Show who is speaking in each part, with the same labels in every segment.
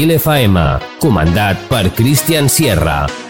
Speaker 1: Estil FM, comandat per Christian Sierra.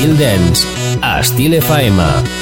Speaker 2: Estil Dance, a Estil FM.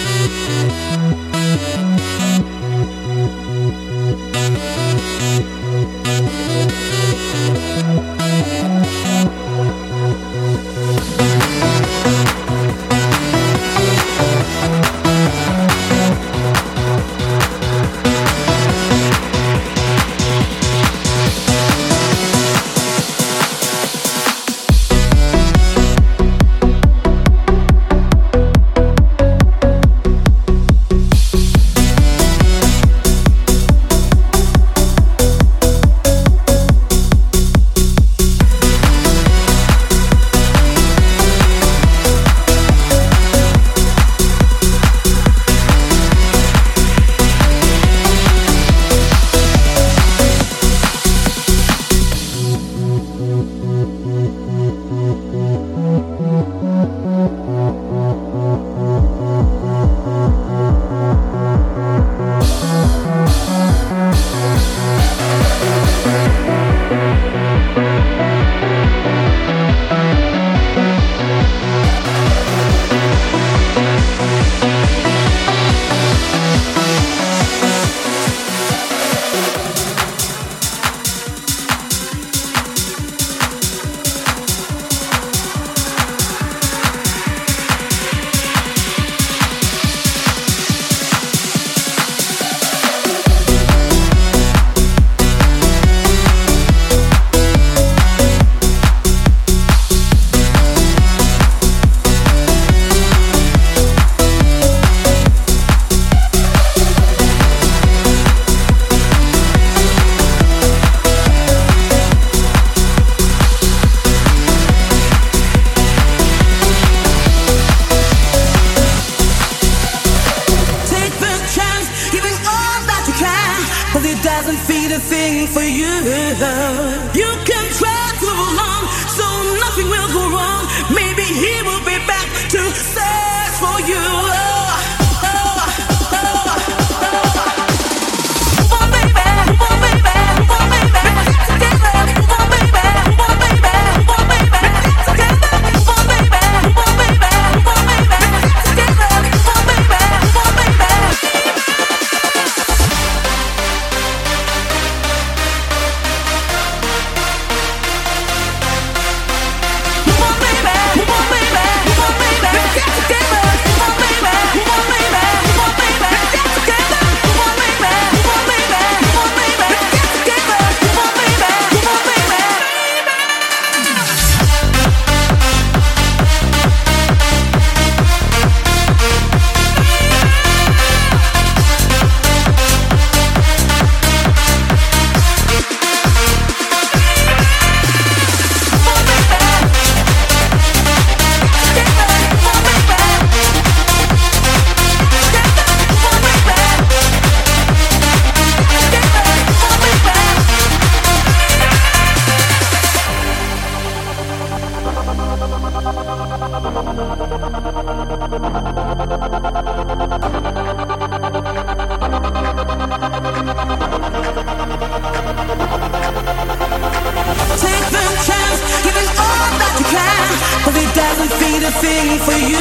Speaker 3: everything
Speaker 4: for you.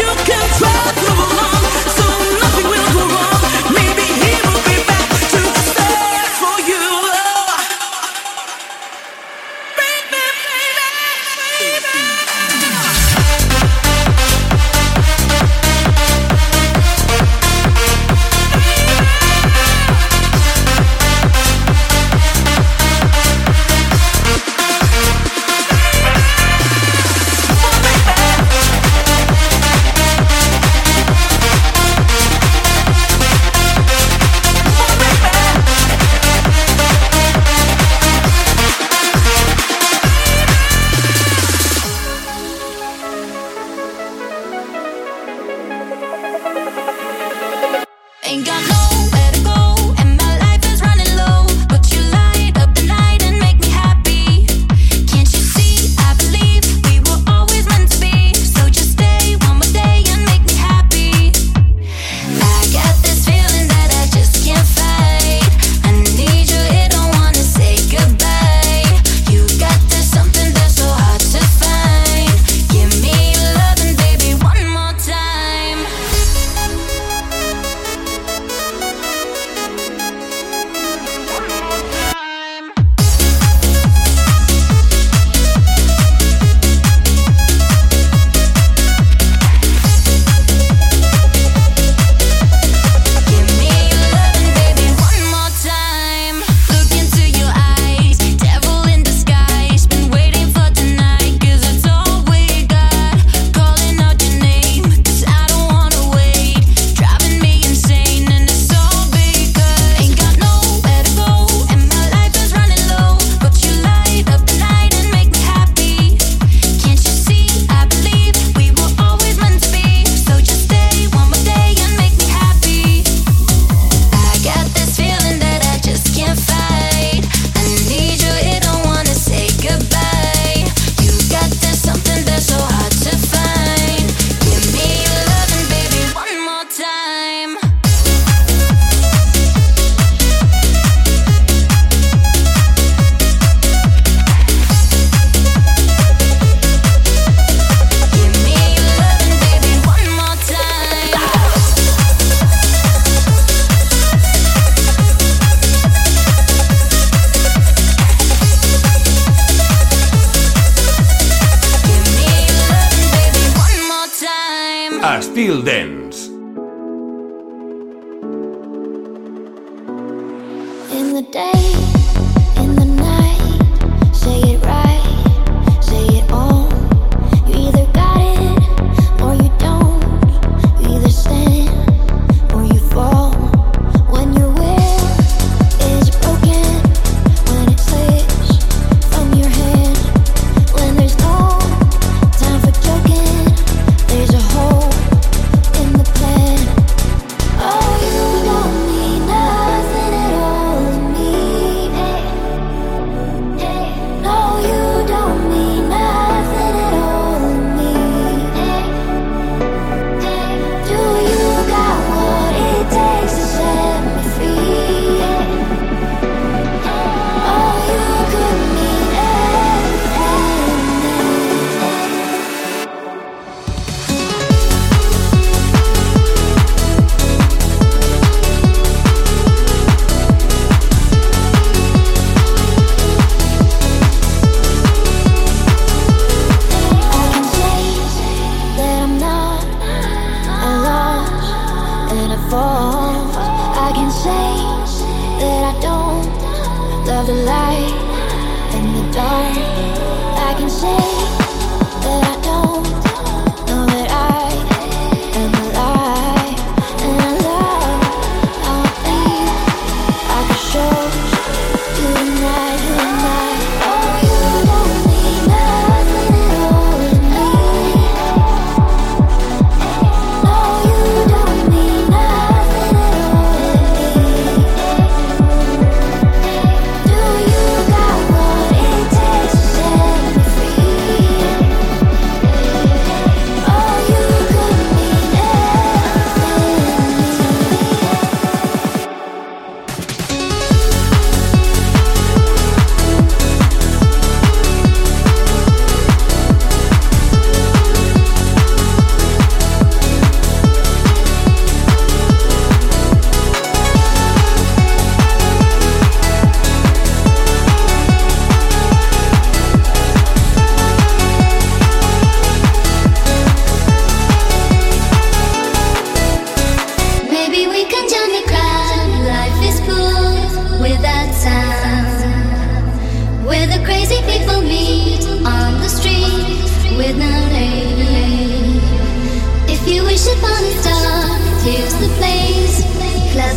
Speaker 4: You can try.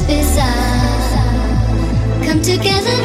Speaker 4: bizarre come together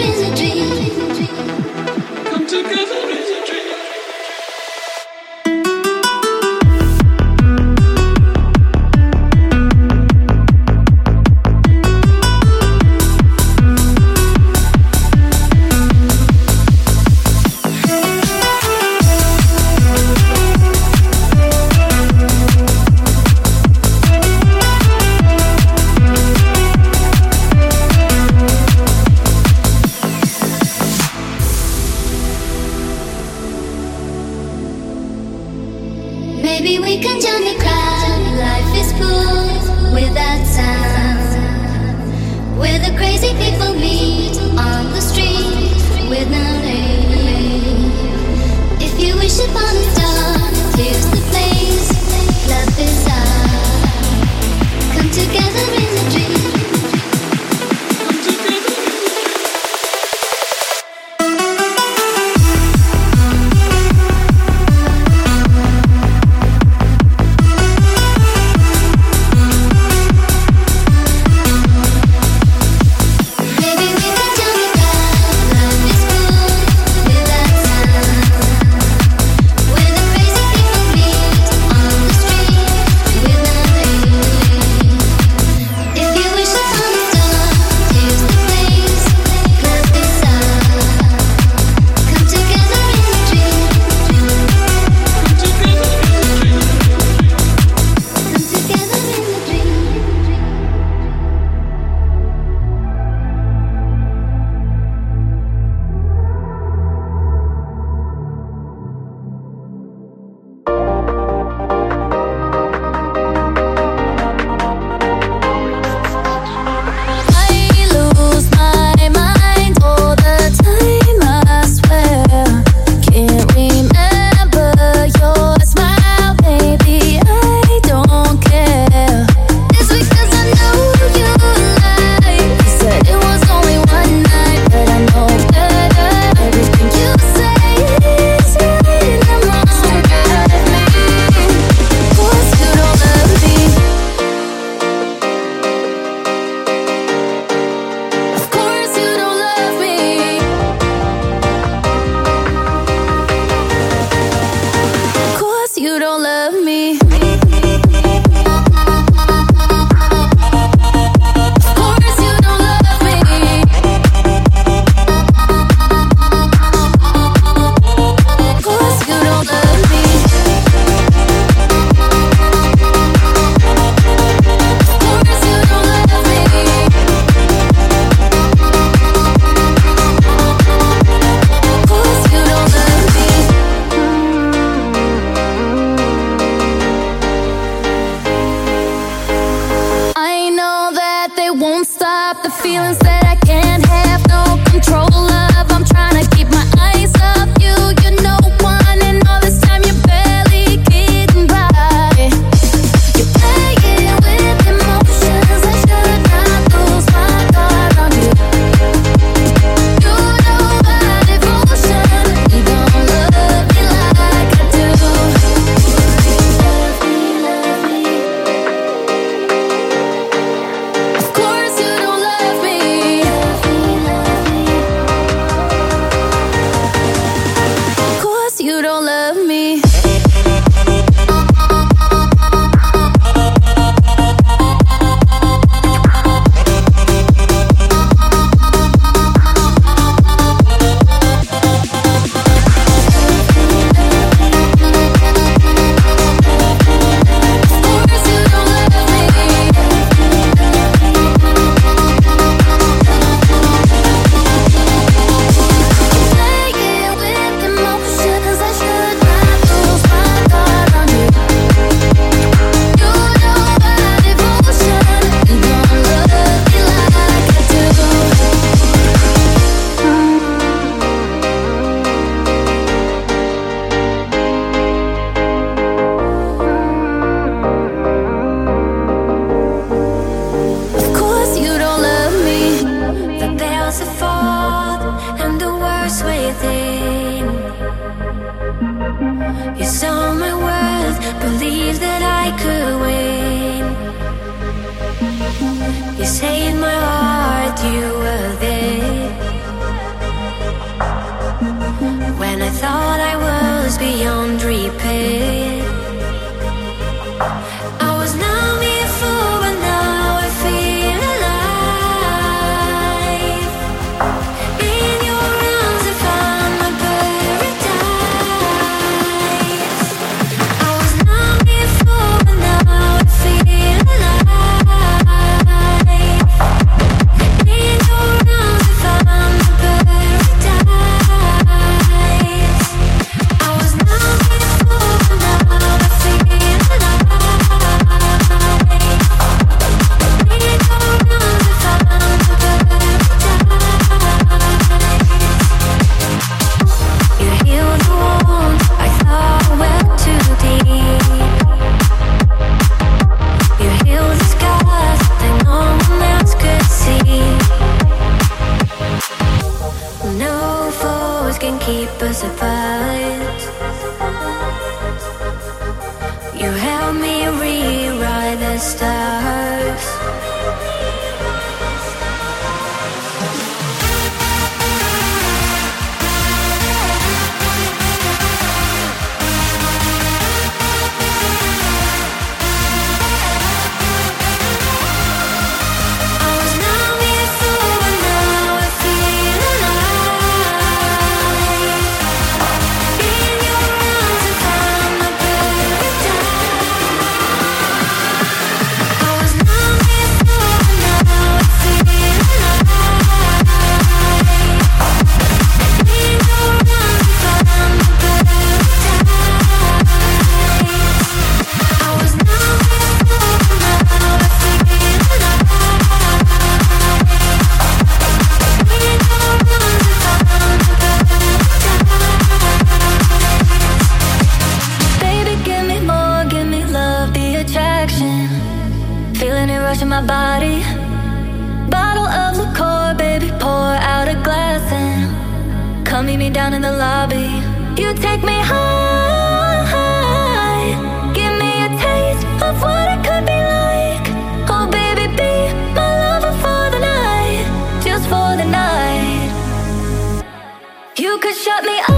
Speaker 4: shut me up,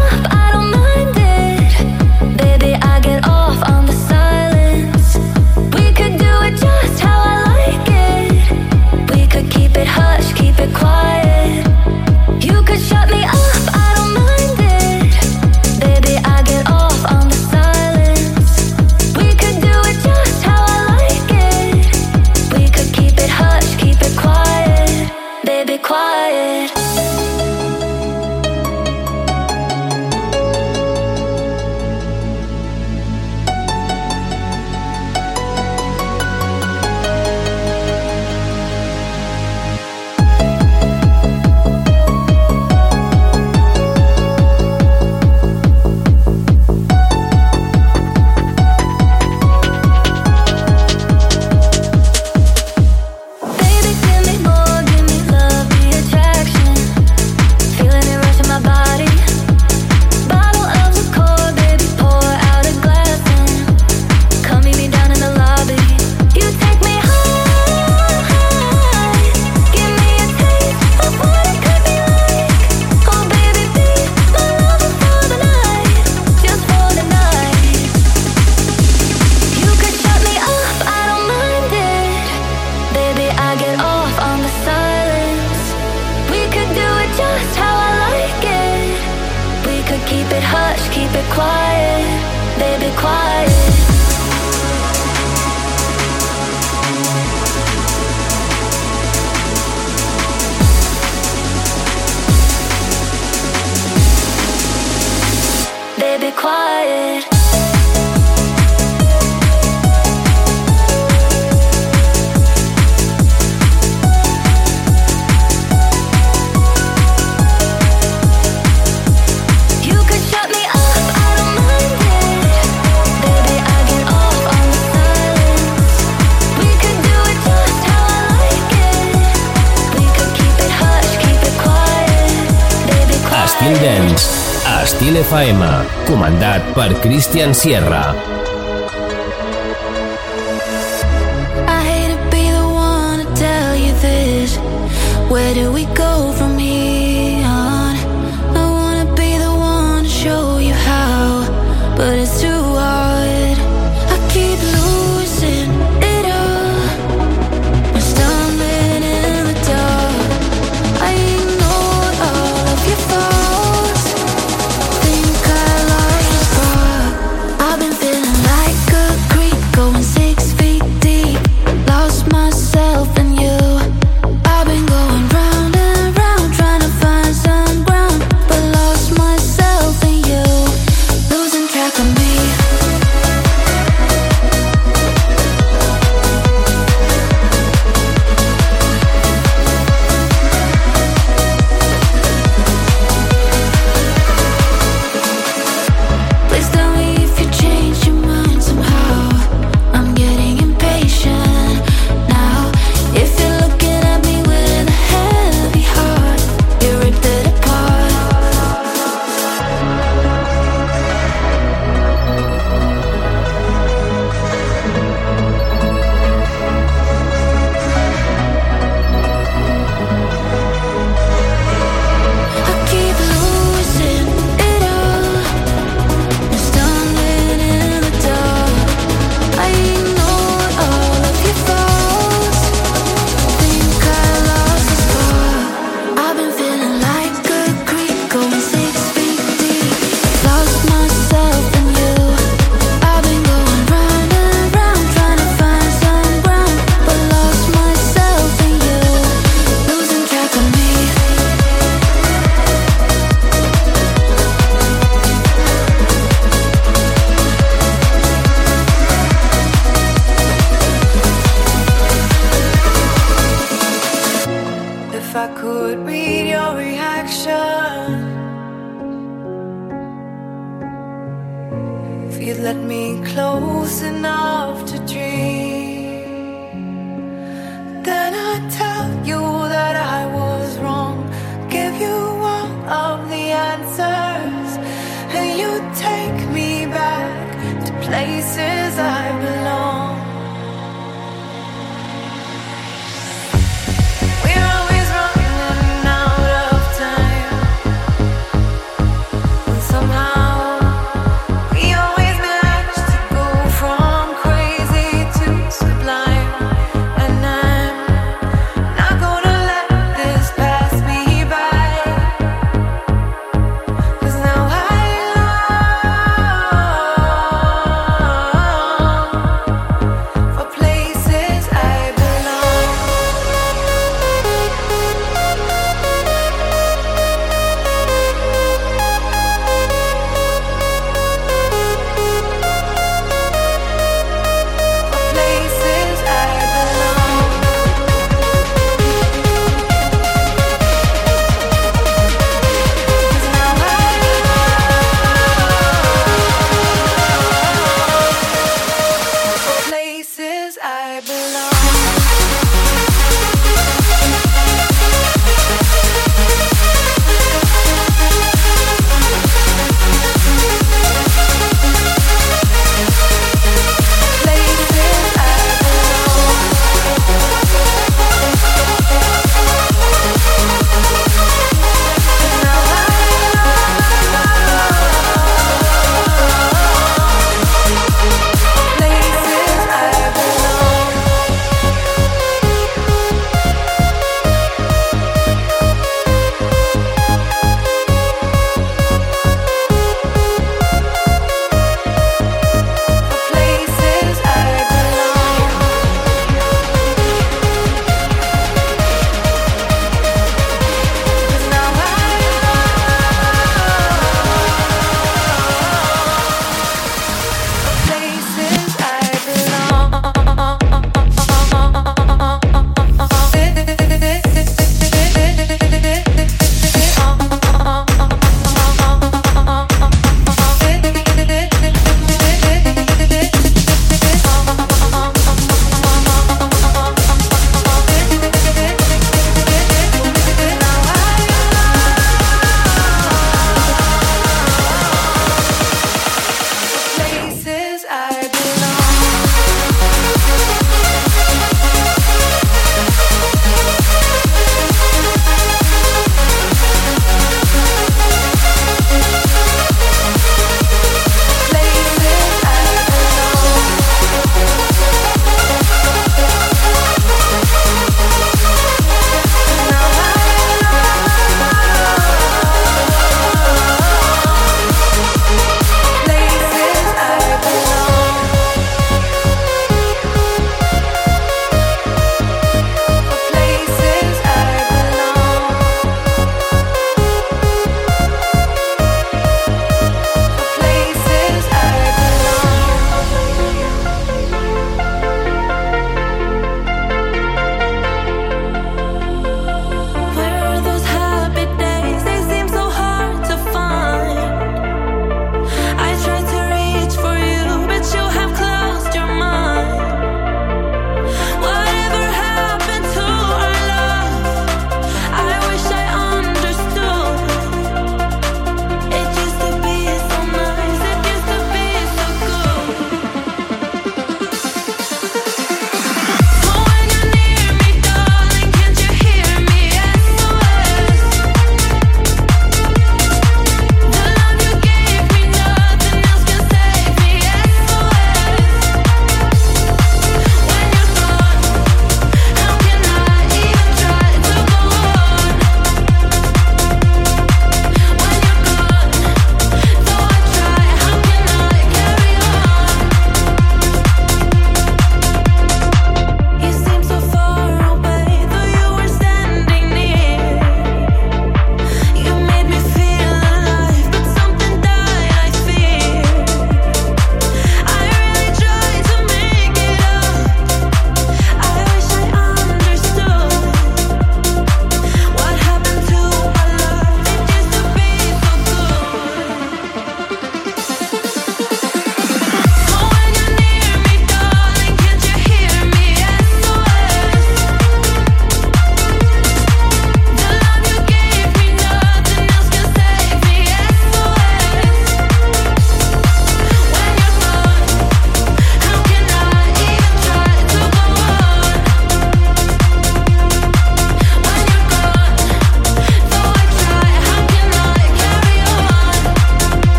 Speaker 4: FM, comandat per Christian Sierra.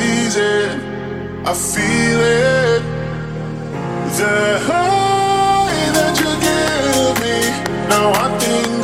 Speaker 5: squeeze. I
Speaker 6: feel it. The high that you give me. Now I think.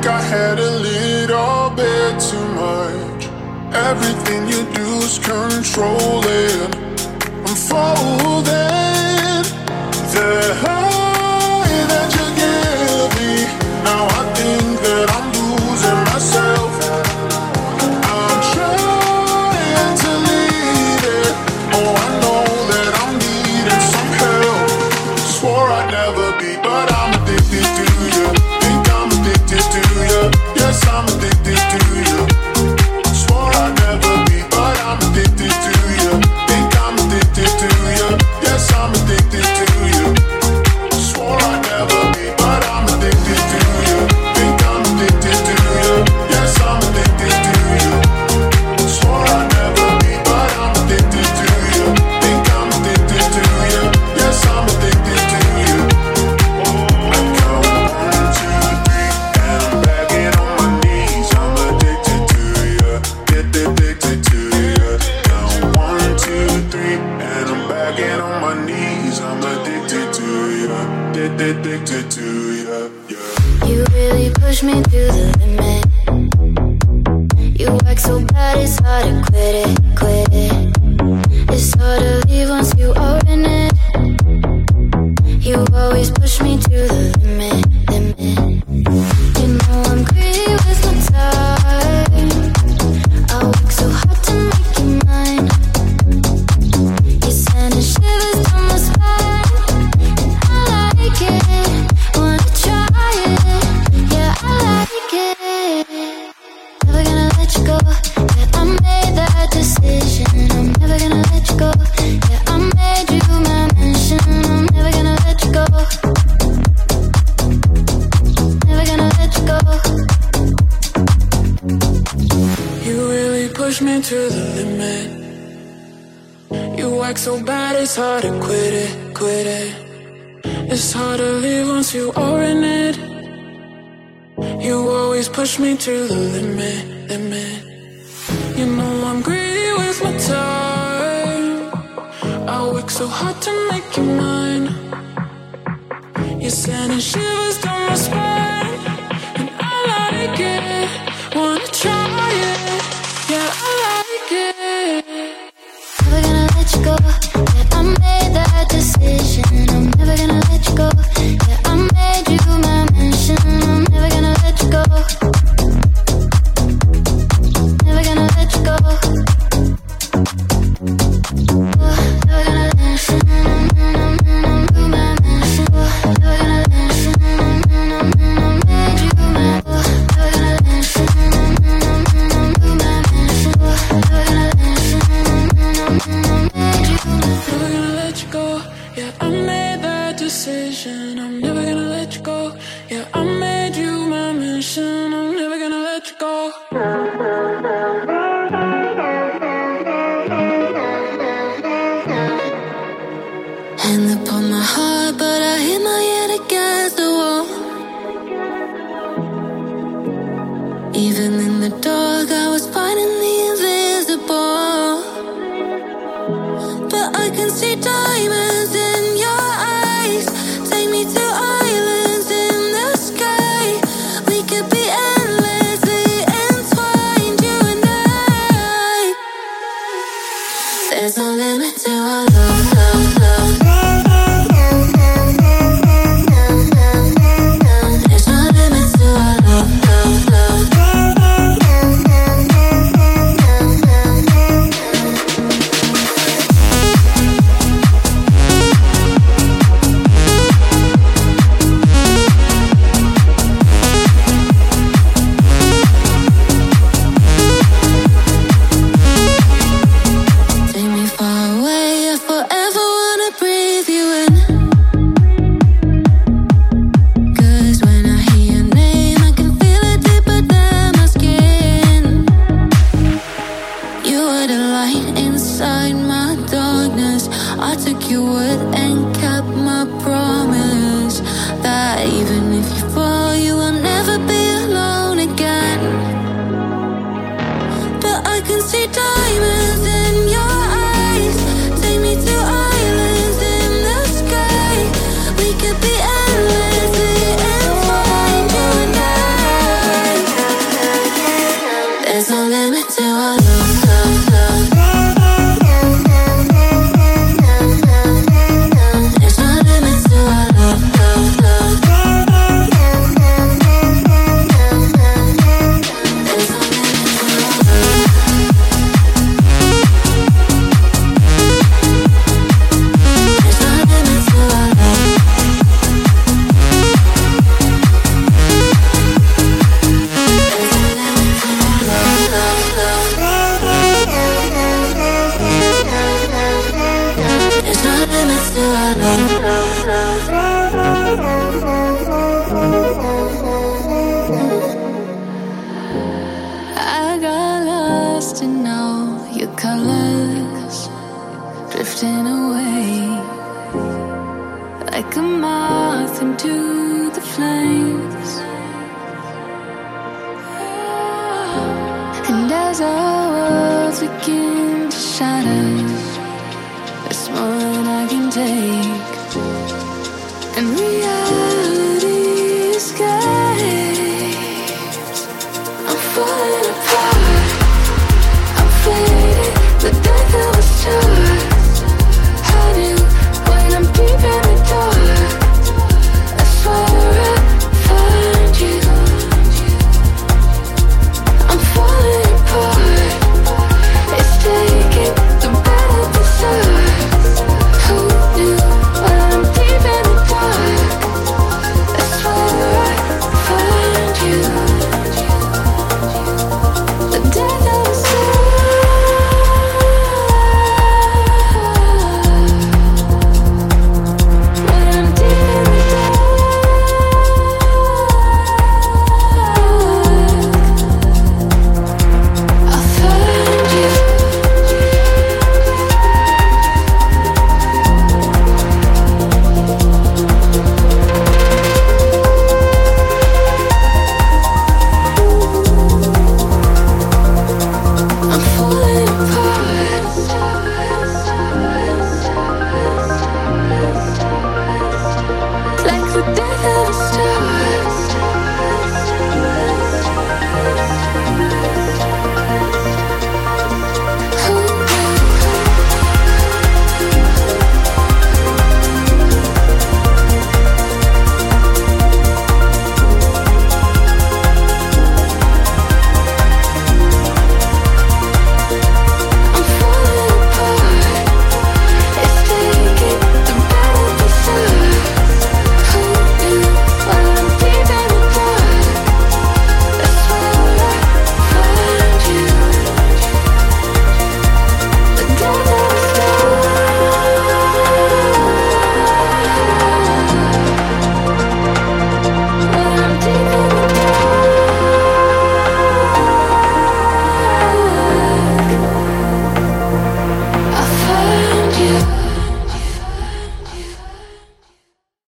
Speaker 4: think I had a little bit too much. Everything you do is controlling. I'm folding. The